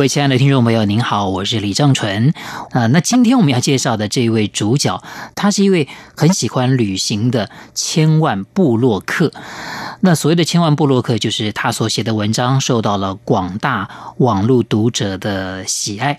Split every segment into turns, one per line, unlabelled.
各位亲爱的听众朋友，您好，我是李正淳。啊、那今天我们要介绍的这一位主角，他是一位很喜欢旅行的千万部落客。那所谓的千万部落客，就是他所写的文章受到了广大网络读者的喜爱。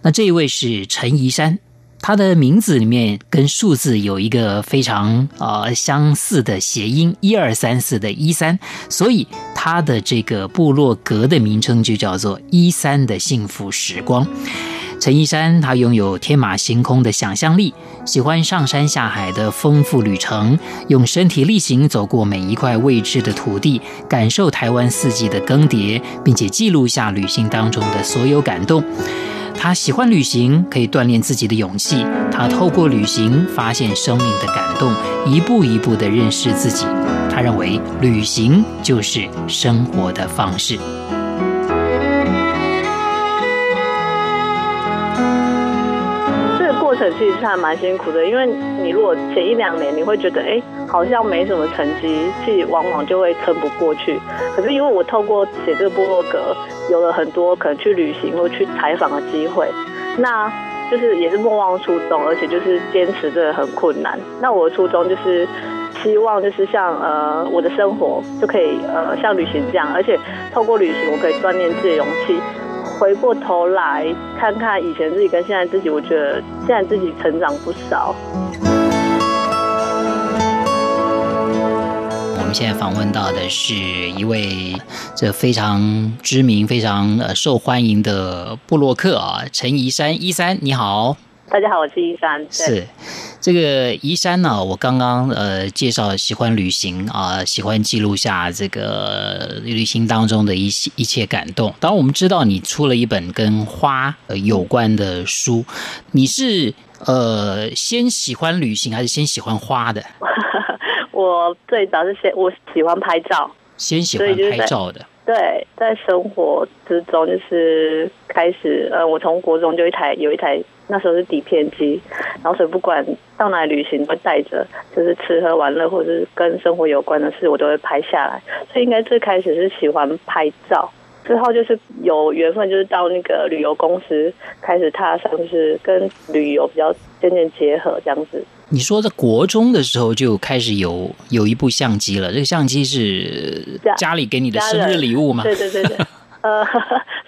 那这一位是陈怡珊。他的名字里面跟数字有一个非常呃相似的谐音，一二三四的一三，所以他的这个部落格的名称就叫做一三的幸福时光。陈一山，他拥有天马行空的想象力，喜欢上山下海的丰富旅程，用身体力行走过每一块未知的土地，感受台湾四季的更迭，并且记录下旅行当中的所有感动。他喜欢旅行，可以锻炼自己的勇气。他透过旅行发现生命的感动，一步一步地认识自己。他认为旅行就是生活的方式。
这个过程其实是还蛮辛苦的，因为你如果前一两年你会觉得，哎，好像没什么成绩，其实往往就会撑不过去。可是因为我透过写这个部落格。有了很多可能去旅行或去采访的机会，那就是也是莫忘初衷，而且就是坚持真的很困难。那我的初衷就是希望就是像呃我的生活就可以呃像旅行这样，而且透过旅行我可以锻炼自己的勇气。回过头来看看以前自己跟现在自己，我觉得现在自己成长不少。
现在访问到的是一位这非常知名、非常呃受欢迎的布洛克啊，陈怡珊。怡珊，你好，
大家好，我是怡珊。
是这个怡珊呢，我刚刚呃介绍喜欢旅行啊，喜欢记录下这个旅行当中的一些一切感动。当然，我们知道你出了一本跟花有关的书，你是呃先喜欢旅行还是先喜欢花的？
我最早是先我喜欢拍照，
先喜欢拍照的。
对，在生活之中就是开始，呃，我从国中就一台有一台，那时候是底片机，然后所以不管到哪里旅行都带着，就是吃喝玩乐或者是跟生活有关的事，我都会拍下来。所以应该最开始是喜欢拍照，之后就是有缘分，就是到那个旅游公司开始踏上，就是跟旅游比较渐渐结合这样子。
你说在国中的时候就开始有有一部相机了，这个相机是家里给你的生日礼物吗？
对对对对，呃，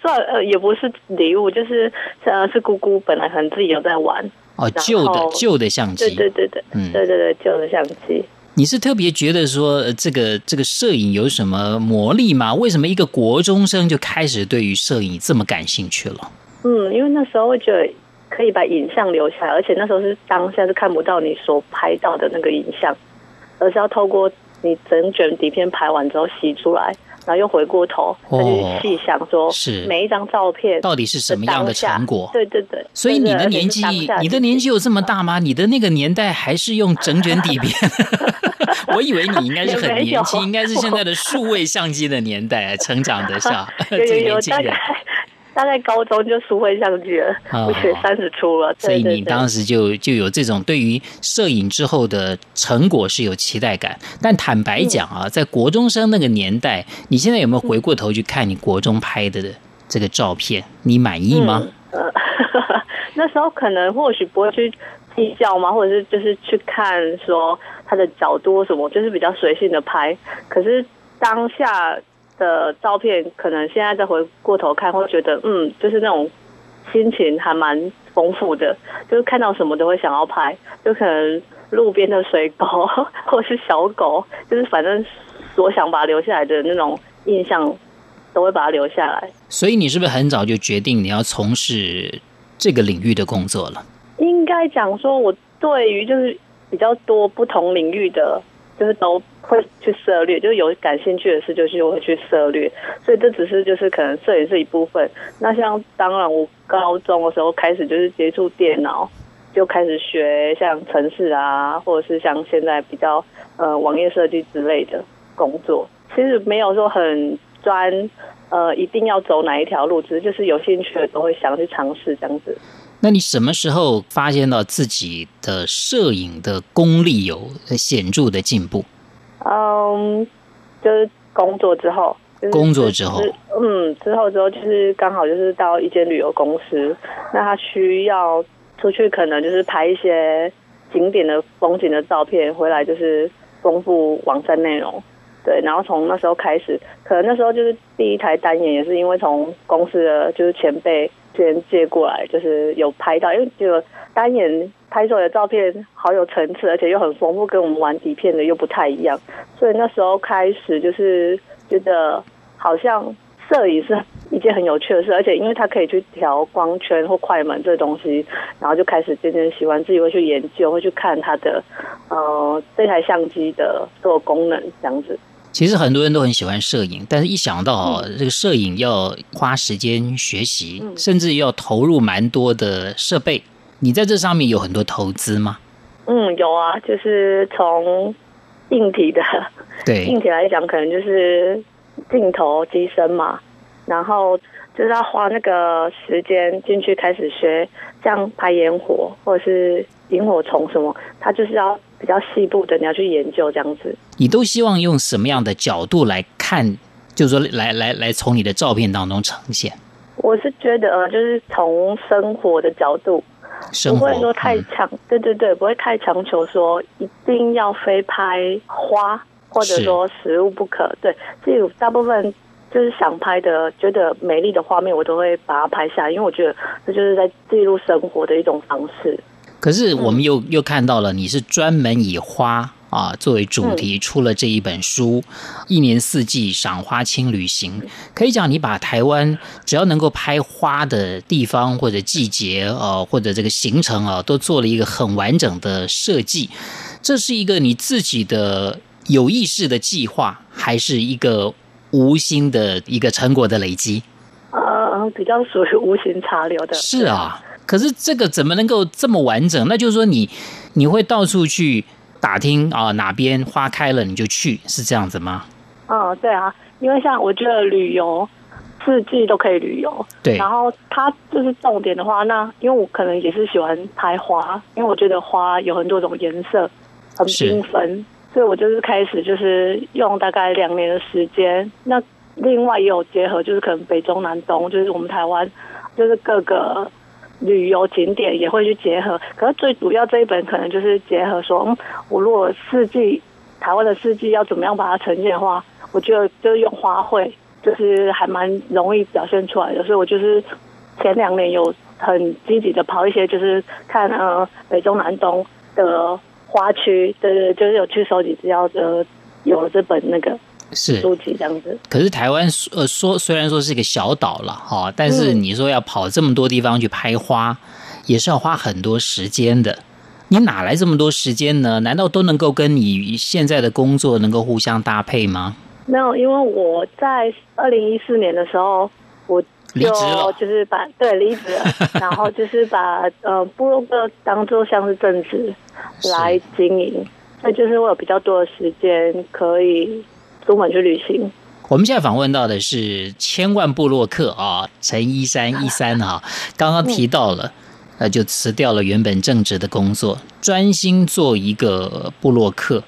算呃也不是礼物，就是呃是姑姑本来可能自己有在玩
哦，旧的旧的相机，
对对对对，嗯，对对对旧的相机。
你是特别觉得说这个这个摄影有什么魔力吗？为什么一个国中生就开始对于摄影这么感兴趣了？
嗯，因为那时候我觉得。可以把影像留下来，而且那时候是当下是看不到你所拍到的那个影像，而是要透过你整卷底片拍完之后洗出来，然后又回过头再去细想说，是每一张照片
到底是什么样的成果？
对对对。
所以你的年纪，你的年纪有这么大吗？你的那个年代还是用整卷底片？我以为你应该是很年轻，应该是现在的数位相机的年代成长的 像 这个年轻人。
大概高中就书会上去了，我学三十出了，
所以你当时就就有这种对于摄影之后的成果是有期待感。但坦白讲啊，在国中生那个年代，你现在有没有回过头去看你国中拍的这个照片？你满意吗？
呃、嗯，那时候可能或许不会去计较嘛？或者是就是去看说它的角度什么，就是比较随性的拍。可是当下。的照片，可能现在再回过头看，会觉得嗯，就是那种心情还蛮丰富的，就是看到什么都会想要拍，就可能路边的水狗 或者是小狗，就是反正所想把它留下来的那种印象，都会把它留下来。
所以你是不是很早就决定你要从事这个领域的工作了？
应该讲说，我对于就是比较多不同领域的。就是都会去涉略，就是有感兴趣的事，就是会去涉略。所以这只是就是可能摄影是一部分。那像当然，我高中的时候开始就是接触电脑，就开始学像城市啊，或者是像现在比较呃网页设计之类的工作。其实没有说很专，呃，一定要走哪一条路，只是就是有兴趣的都会想去尝试这样子。
那你什么时候发现到自己的摄影的功力有显著的进步？
嗯，就是工作之后。就是、
工作之后，
嗯，之后之后就是刚好就是到一间旅游公司，那他需要出去，可能就是拍一些景点的风景的照片，回来就是丰富网站内容。对，然后从那时候开始，可能那时候就是第一台单眼，也是因为从公司的就是前辈先借过来，就是有拍到，因为这个单眼拍出来的照片好有层次，而且又很丰富，跟我们玩底片的又不太一样，所以那时候开始就是觉得。好像摄影是一件很有趣的事，而且因为它可以去调光圈或快门这东西，然后就开始渐渐喜欢，自己会去研究，会去看它的呃这台相机的所有功能这样子。
其实很多人都很喜欢摄影，但是一想到这个摄影要花时间学习，嗯、甚至要投入蛮多的设备，你在这上面有很多投资吗？
嗯，有啊，就是从硬体的对硬体来讲，可能就是。镜头机身嘛，然后就是要花那个时间进去开始学，像拍烟火或者是萤火虫什么，它就是要比较细部的，你要去研究这样子。
你都希望用什么样的角度来看？就是说来，来来来，从你的照片当中呈现。
我是觉得，呃，就是从生活的角度，不会说太强，嗯、对对对，不会太强求说一定要非拍花。或者说食物不可，对，所以大部分就是想拍的，觉得美丽的画面，我都会把它拍下，因为我觉得这就是在记录生活的一种方式。
可是我们又、嗯、又看到了，你是专门以花啊作为主题出了这一本书，嗯、一年四季赏花轻旅行。可以讲，你把台湾只要能够拍花的地方或者季节呃，或者这个行程啊，都做了一个很完整的设计。这是一个你自己的。有意识的计划，还是一个无心的一个成果的累积？
呃，比较属于无心插柳的。
是啊，可是这个怎么能够这么完整？那就是说你，你你会到处去打听啊，哪边花开了你就去，是这样子吗？
嗯，对啊，因为像我觉得旅游四季都可以旅游，
对。
然后它就是重点的话，那因为我可能也是喜欢拍花，因为我觉得花有很多种颜色，很缤纷。所以我就是开始就是用大概两年的时间，那另外也有结合，就是可能北中南东，就是我们台湾就是各个旅游景点也会去结合。可是最主要这一本可能就是结合说，嗯，我如果四季台湾的四季要怎么样把它呈现的话，我觉得就是用花卉，就是还蛮容易表现出来的。所以我就是前两年有很积极的跑一些，就是看呃北中南东的。花区，对对，就是有去收集资料的，有了这本那个是书籍这样子。
可是台湾呃说虽然说是一个小岛了哈，但是你说要跑这么多地方去拍花，嗯、也是要花很多时间的。你哪来这么多时间呢？难道都能够跟你现在的工作能够互相搭配吗？
没有，因为我在二零一四年的时候我。离职了，就是把对离职了，然后就是把呃部落格当做像是正职 来经营，那就是我有比较多的时间可以出门去旅行。
我们现在访问到的是千万部落客啊，陈一三一三哈，刚刚提到了，呃，就辞掉了原本正职的工作，专心做一个部落客。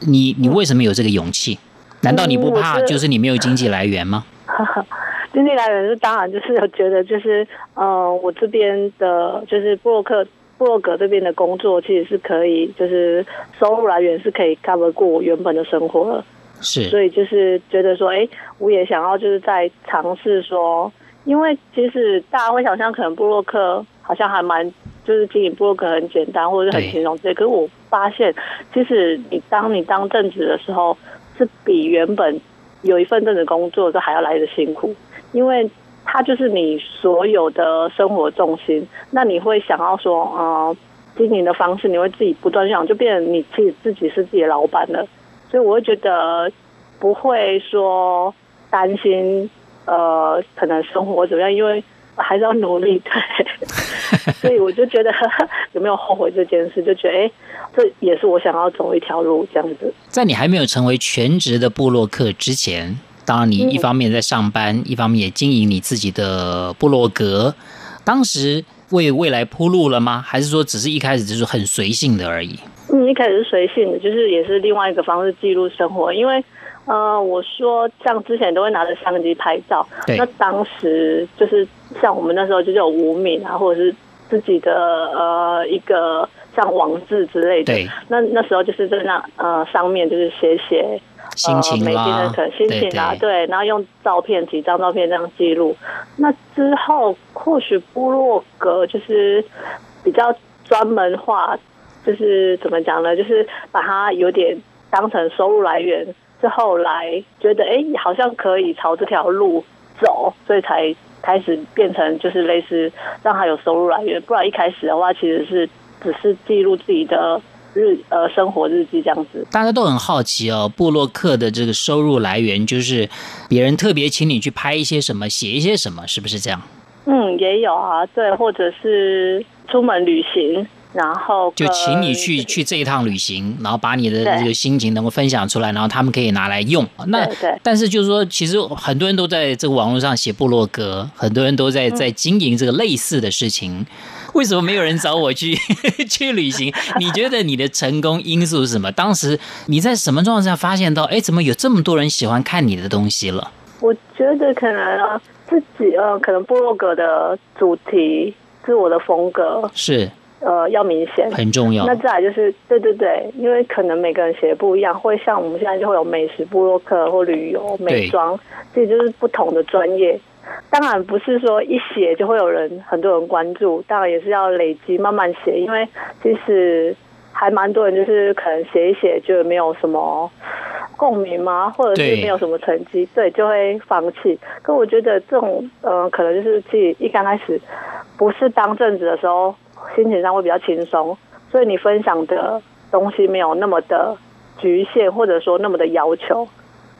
你你为什么有这个勇气？难道你不怕就是你没有经济来源吗？
经济来源是当然就是有觉得就是呃我这边的就是布洛克布洛格这边的工作其实是可以就是收入来源是可以 cover 过我原本的生活了，
是，
所以就是觉得说哎我也想要就是在尝试说，因为其实大家会想象可能布洛克好像还蛮就是经营布洛克很简单或者是很轻松这些，可是我发现其实你当你当正职的时候是比原本有一份正职工作都还要来的辛苦。因为它就是你所有的生活重心，那你会想要说，呃，经营的方式，你会自己不断想，就变成你自己自己是自己的老板了。所以我会觉得不会说担心，呃，可能生活怎么样，因为还是要努力。对，所以我就觉得 有没有后悔这件事，就觉得哎，这也是我想要走一条路这样子。
在你还没有成为全职的部落客之前，当然你一方面在上班，嗯、一方面也经营你自己的部落格，当时为未来铺路了吗？还是说只是一开始就是很随性的而已？
嗯，一开始是随性的，就是也是另外一个方式记录生活，因为。呃，我说像之前都会拿着相机拍照，那当时就是像我们那时候就是有无名啊，或者是自己的呃一个像网志之类的，对，那那时候就是在那呃上面就是写写
心情
每天的可心情啊，对，然后用照片几张照片这样记录。那之后或许部落格就是比较专门化，就是怎么讲呢？就是把它有点当成收入来源。是后来觉得哎，好像可以朝这条路走，所以才开始变成就是类似让他有收入来源。不然一开始的话，其实是只是记录自己的日呃生活日记这样子。
大家都很好奇哦，布洛克的这个收入来源就是别人特别请你去拍一些什么，写一些什么，是不是这样？
嗯，也有啊，对，或者是出门旅行。然后
就请你去去这一趟旅行，然后把你的这个心情能够分享出来，然后他们可以拿来用。那对但是就是说，其实很多人都在这个网络上写部落格，很多人都在在经营这个类似的事情。为什么没有人找我去 去旅行？你觉得你的成功因素是什么？当时你在什么状况下发现到，哎，怎么有这么多人喜欢看你的东西了？
我觉得可能啊自己呃，可能部落格的主题是我的风格
是。
呃，要明显
很重要。
那再来就是，对对对，因为可能每个人写的不一样，会像我们现在就会有美食部落客或旅游、美妆，这就是不同的专业。当然不是说一写就会有人很多人关注，当然也是要累积慢慢写，因为其实还蛮多人就是可能写一写就没有什么共鸣嘛，或者是没有什么成绩，对，就会放弃。可我觉得这种呃，可能就是自己一刚开始不是当正职的时候。心情上会比较轻松，所以你分享的东西没有那么的局限，或者说那么的要求，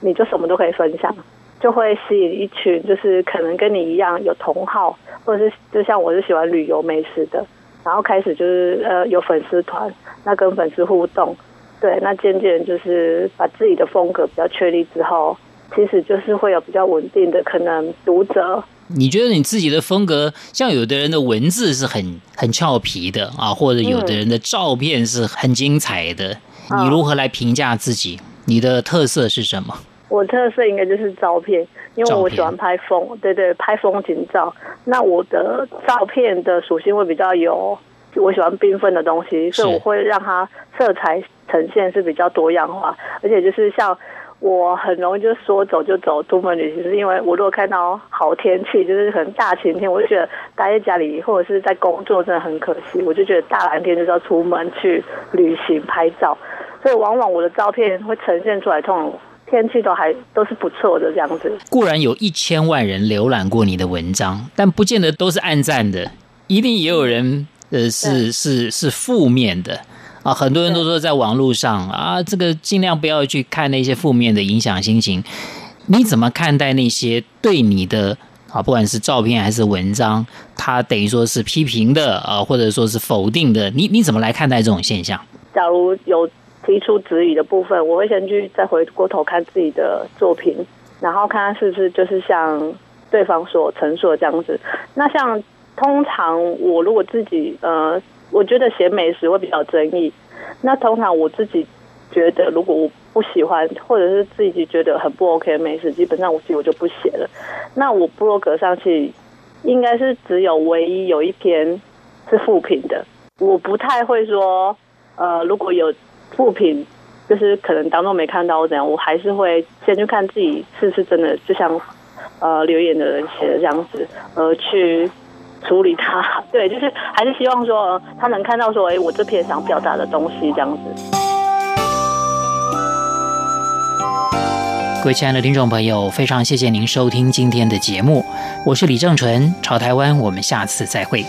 你就什么都可以分享，就会吸引一群就是可能跟你一样有同好，或者是就像我是喜欢旅游美食的，然后开始就是呃有粉丝团，那跟粉丝互动，对，那渐渐就是把自己的风格比较确立之后，其实就是会有比较稳定的可能读者。
你觉得你自己的风格，像有的人的文字是很很俏皮的啊，或者有的人的照片是很精彩的，嗯、你如何来评价自己？你的特色是什么？
我特色应该就是照片，因为我喜欢拍风，对对，拍风景照。那我的照片的属性会比较有，我喜欢缤纷的东西，所以我会让它色彩呈现是比较多样化，而且就是像。我很容易就说走就走，出门旅行是因为我如果看到好天气，就是可能大晴天，我就觉得待在家里或者是在工作真的很可惜。我就觉得大蓝天就是要出门去旅行拍照，所以往往我的照片会呈现出来，通常天气都还都是不错的这样子。
固然有一千万人浏览过你的文章，但不见得都是暗赞的，一定也有人呃是是是负面的。啊，很多人都说在网络上啊，这个尽量不要去看那些负面的影响心情。你怎么看待那些对你的啊，不管是照片还是文章，它等于说是批评的啊，或者说是否定的？你你怎么来看待这种现象？
假如有提出质疑的部分，我会先去再回过头看自己的作品，然后看看是不是就是像对方所陈述的这样子。那像通常我如果自己呃。我觉得写美食会比较争议。那通常我自己觉得，如果我不喜欢，或者是自己觉得很不 OK 的美食，基本上我自己我就不写了。那我部落格上去，应该是只有唯一有一篇是负评的。我不太会说，呃，如果有负评，就是可能当中没看到我怎样，我还是会先去看自己是不是真的，就像呃留言的人写的这样子，呃去。处理他，对，就是还是希望说他能看到说，哎，我这篇想表达的东西这样子。
各位亲爱的听众朋友，非常谢谢您收听今天的节目，我是李正淳，潮台湾，我们下次再会。